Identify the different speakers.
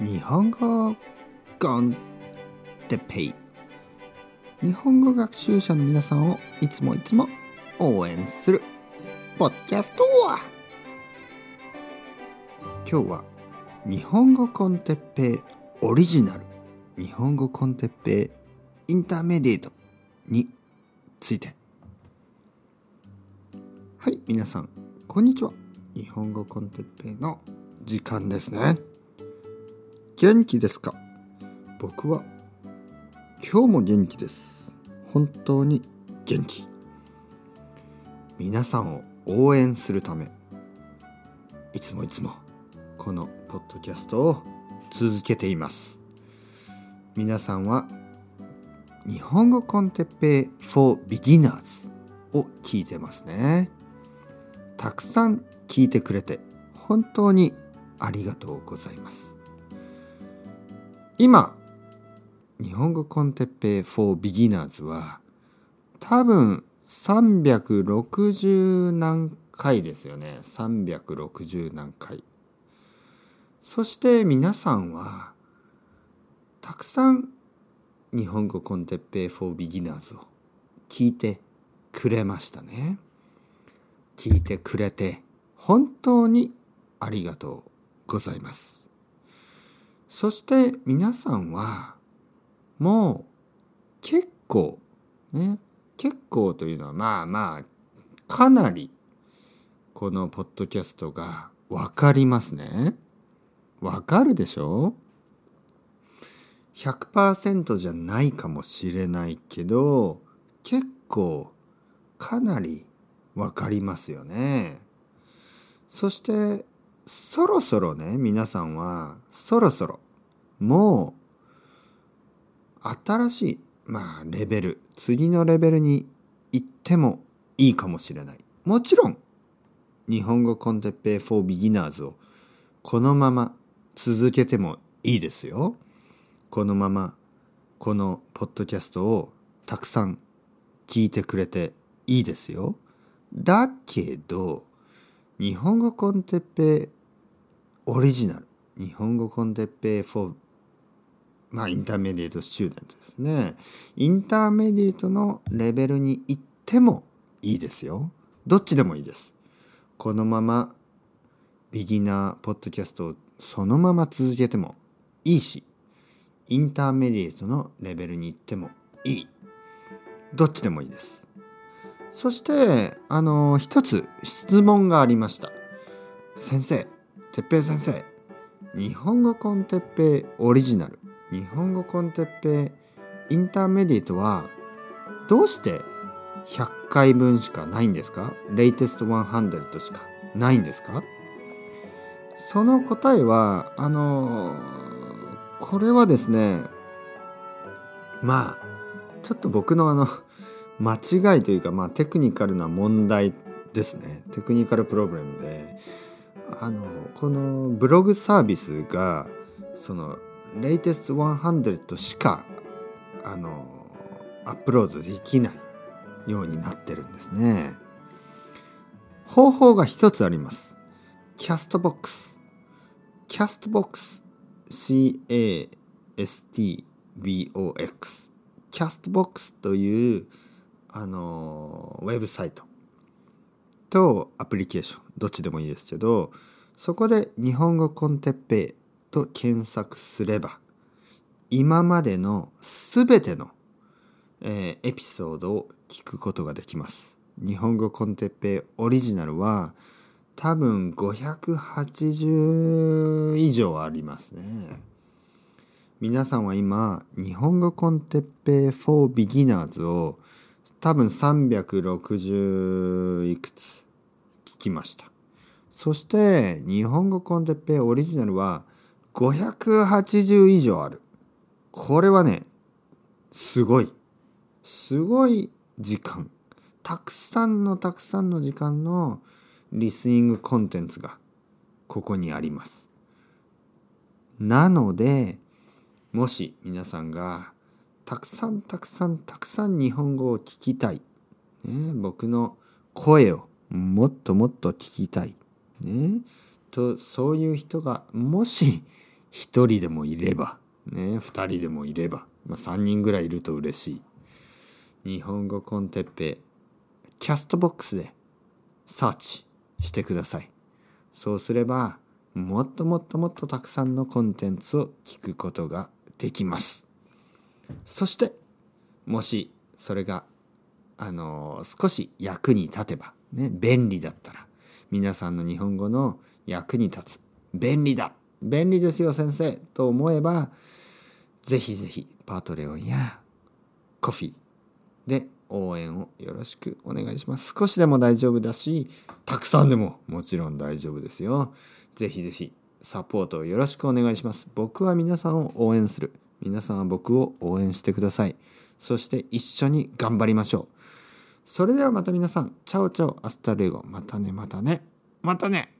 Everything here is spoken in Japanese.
Speaker 1: 日本語コンテペイ。日本語学習者の皆さんをいつもいつも応援するポッキャスト今日は日本語コンテッペイオリジナル。日本語コンテッペイインターメディエートについて。はい皆さんこんにちは。日本語コンテッペイの時間ですね。元気ですか？僕は今日も元気です。本当に元気。皆さんを応援するためいつもいつもこのポッドキャストを続けています。皆さんは日本語コンテッペイ for beginners を聞いてますね。たくさん聞いてくれて本当にありがとうございます。今日本語コンテッペイ for beginners は多分360何回ですよね。360何回。そして皆さんはたくさん日本語コンテッペイ for beginners を聞いてくれましたね。聞いてくれて本当にありがとうございます。そして皆さんはもう結構ね結構というのはまあまあかなりこのポッドキャストが分かりますね。わかるでしょ ?100% じゃないかもしれないけど結構かなり分かりますよね。そしてそろそろね皆さんはそろそろもう新しいまあレベル次のレベルに行ってもいいかもしれない。もちろん日本語 con テッペイ for beginners をこのまま続けてもいいですよ。このままこのポッドキャストをたくさん聞いてくれていいですよ。だけど日本語 con テッペイオリジナル。日本語 con テッペイ for まあ intermediate students ですね。 intermediate のレベルに行ってもいいですよ。どっちでもいいです。このままビギナーポッドキャストをそのまま続けてもいいしインターメディエートのレベルに行ってもいい。どっちでもいいです。そしてあの一つ質問がありました。先生てっぺい先生日本語コンテッペイオリジナル日本語コンテッペイインターメディエートはどうして100回分しかないんですか？レイテスト100しかないんですか？その答えはあのこれはですねまあちょっと僕のあの間違いというか、まあ、テクニカルな問題ですね。テクニカルプログラムであのこのブログサービスがその latest 100しかあのアップロードできないようになってるんですね。方法が一つあります。キャストボックス。キャストボックス CASTBOX キャストボックスというあのウェブサイト。とアプリケーションどっちでもいいですけどそこで日本語コンテッペイと検索すれば今までのすべての、えー、エピソードを聞くことができます。日本語コンテッペイオリジナルは多分580以上ありますね。皆さんは今日本語コンテッペイ for beginners を多分360いくつ聞きました。そして日本語コンテッペイオリジナルは580以上ある。これはね、すごい。すごい時間。たくさんのたくさんの時間のリスニングコンテンツがここにあります。なので、もし皆さんがたくさんたくさんたくさん日本語を聞きたい、ね、僕の声をもっともっと聞きたい、ね、とそういう人がもし1人でもいれば、ね、2人でもいれば、まあ、3人ぐらいいると嬉しい。日本語コンテッペキャストボックスでサーチしてください。そうすればもっともっともっとたくさんのコンテンツを聞くことができます。そしてもしそれがあの少し役に立てばね便利だったら皆さんの日本語の役に立つ便利だ便利ですよ先生と思えばぜひぜひパートレオンやコフィーで応援をよろしくお願いします。少しでも大丈夫だし、たくさんでももちろん大丈夫ですよ。ぜひぜひサポートをよろしくお願いします。僕は皆さんを応援する。皆さんは僕を応援してください。そして一緒に頑張りましょう。それではまた皆さん、 chao chao、hasta luego。またね、またね、またね。